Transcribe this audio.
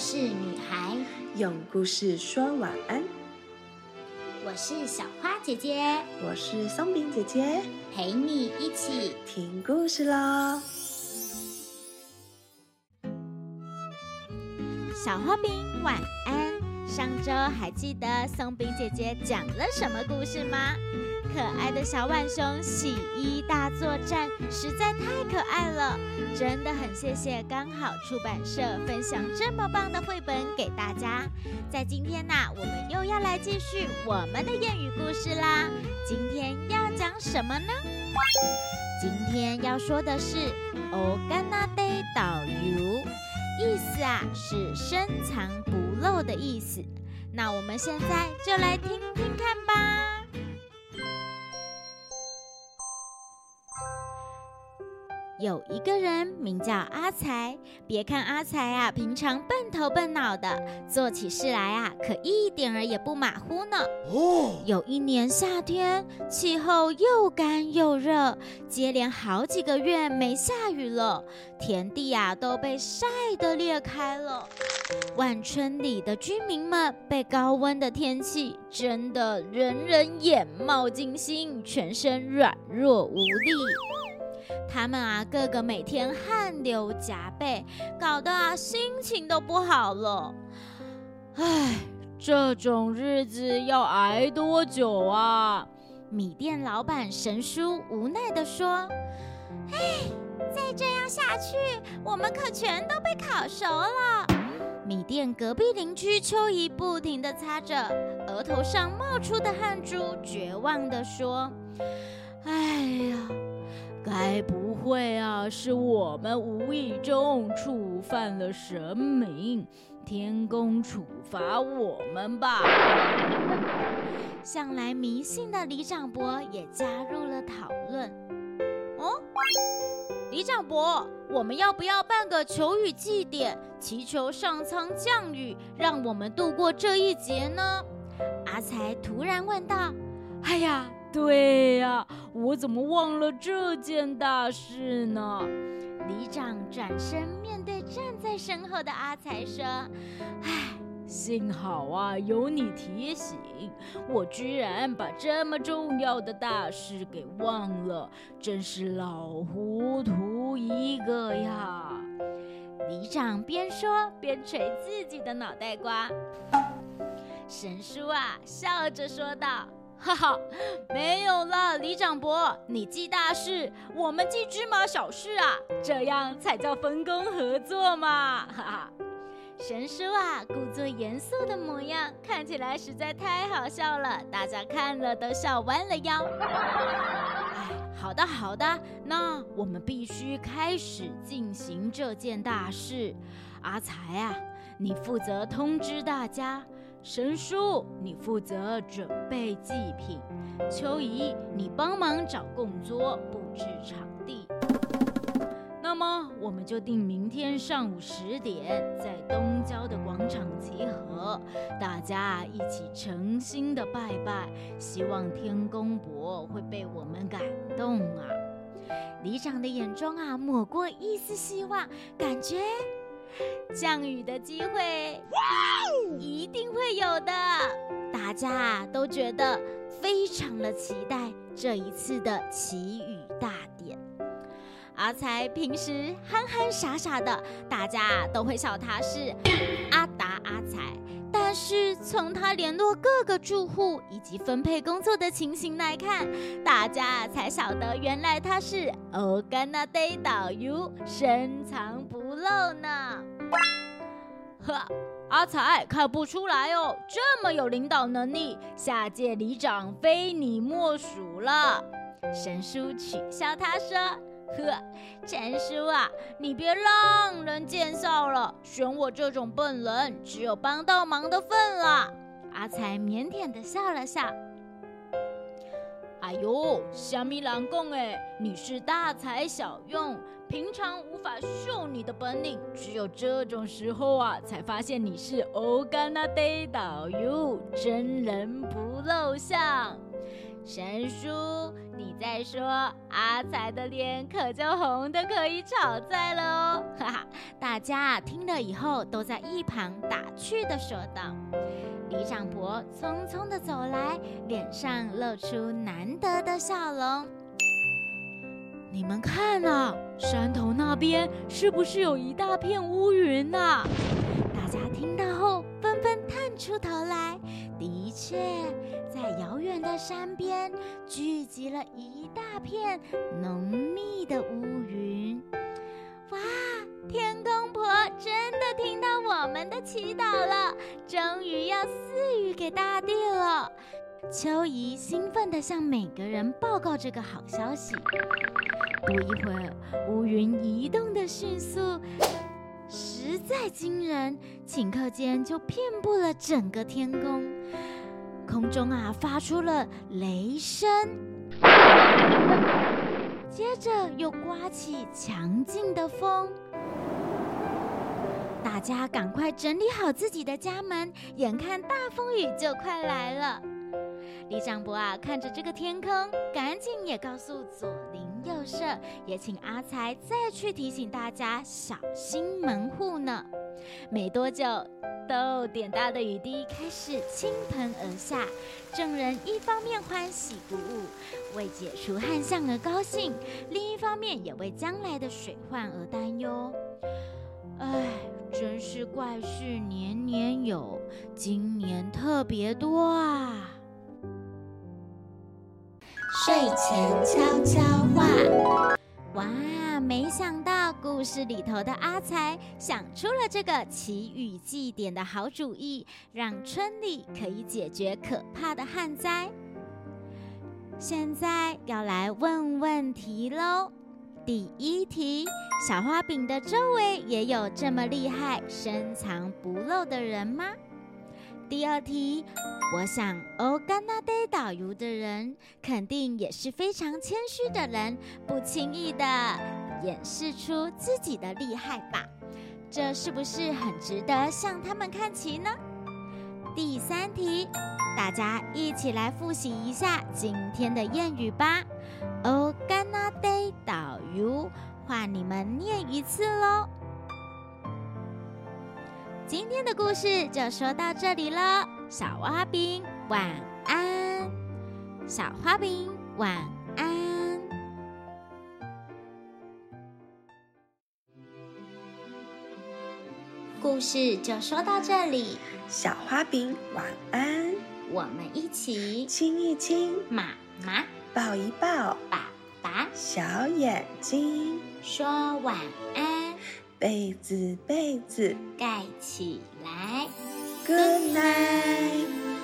事女孩，用故事说晚安。我是小花姐姐，我是松饼姐姐，陪你一起听故事喽。小花饼晚安。上周还记得松饼姐姐讲了什么故事吗？可爱的小浣熊洗衣大作战实在太可爱了，真的很谢谢刚好出版社分享这么棒的绘本给大家。在今天呢，我们又要来继续我们的谚语故事啦。今天要讲什么呢？今天要说的是“欧干纳德导游”，意思啊是深藏不露的意思。那我们现在就来听听看吧。有一个人名叫阿才，别看阿才啊，平常笨头笨脑的，做起事来啊，可一点儿也不马虎呢。哦，有一年夏天，气候又干又热，接连好几个月没下雨了，田地啊都被晒得裂开了。万村里的居民们被高温的天气蒸得人人眼冒金星，全身软弱无力。他们啊，个个每天汗流浃背，搞得啊心情都不好了。唉，这种日子要挨多久啊？米店老板神叔无奈地说：“唉，再这样下去，我们可全都被烤熟了。”米店隔壁邻居秋姨不停地擦着额头上冒出的汗珠，绝望地说：“哎呀！”该不会啊，是我们无意中触犯了神明，天公处罚我们吧？向来迷信的李长伯也加入了讨论。哦，李长伯，我们要不要办个求雨祭典，祈求上苍降雨，让我们度过这一劫呢？阿才突然问道。哎呀！对呀，我怎么忘了这件大事呢？里长转身面对站在身后的阿才说：“唉，幸好啊，有你提醒，我居然把这么重要的大事给忘了，真是老糊涂一个呀！”里长边说边捶自己的脑袋瓜。神叔啊，笑着说道。哈哈，没有了，李长伯，你记大事，我们记芝麻小事啊，这样才叫分工合作嘛！哈哈，神叔啊，故作严肃的模样，看起来实在太好笑了，大家看了都笑弯了腰。哎，好的好的，那我们必须开始进行这件大事。阿才啊，你负责通知大家。神叔，你负责准备祭品；秋姨，你帮忙找供桌、布置场地。那么，我们就定明天上午十点在东郊的广场集合，大家一起诚心的拜拜，希望天公伯会被我们感动啊！里长的眼中啊，抹过一丝希望，感觉。降雨的机会一定会有的，大家都觉得非常的期待这一次的祈雨大典。阿才平时憨憨傻傻的，大家都会笑他是阿达阿才。但是从他联络各个住户以及分配工作的情形来看，大家才晓得原来他是欧甘纳德导游，深藏不露呢。呵，阿才看不出来哦，这么有领导能力，下届里长非你莫属了。神叔取笑他说。呵，陈叔啊，你别让人见笑了。选我这种笨人，只有帮倒忙的份了。阿才腼腆的笑了笑。哎呦，虾米郎公哎，你是大材小用，平常无法秀你的本领，只有这种时候啊，才发现你是欧甘纳德导游，真人不露相。神叔，你在说阿才的脸可就红的可以炒菜了哦！哈哈，大家听了以后都在一旁打趣的说道。李长伯匆匆的走来，脸上露出难得的笑容。你们看啊，山头那边是不是有一大片乌云呐？大家听到后纷纷探出头来。的确，在遥远的山边聚集了一大片浓密的乌云。哇，天公婆真的听到我们的祈祷了，终于要赐予给大地了。秋姨兴奋地向每个人报告这个好消息。不一会儿，乌云移动的迅速，实在惊人，顷刻间就遍布了整个天空。空中啊，发出了雷声，接着又刮起强劲的风。大家赶快整理好自己的家门，眼看大风雨就快来了。李长伯啊，看着这个天空，赶紧也告诉左邻右舍，也请阿才再去提醒大家小心门户呢。没多久，豆点大的雨滴开始倾盆而下，众人一方面欢喜鼓舞，为解除旱象而高兴，另一方面也为将来的水患而担忧。唉，真是怪事年年有，今年特别多啊！睡前悄悄话。哇，没想到故事里头的阿才想出了这个祈雨祭典的好主意，让村里可以解决可怕的旱灾。现在要来问问题喽。第一题，小花饼的周围也有这么厉害、深藏不露的人吗？第二题，我想欧甘纳德导游的人肯定也是非常谦虚的人，不轻易的掩饰出自己的厉害吧？这是不是很值得向他们看齐呢？第三题，大家一起来复习一下今天的谚语吧。欧甘纳德导游，换你们念一次喽。今天的故事就说到这里了，小花饼晚安，小花饼晚安。故事就说到这里，小花饼晚安，我们一起亲一亲，妈妈抱一抱，爸爸小眼睛，说晚安，被子被子盖起来。，Good night。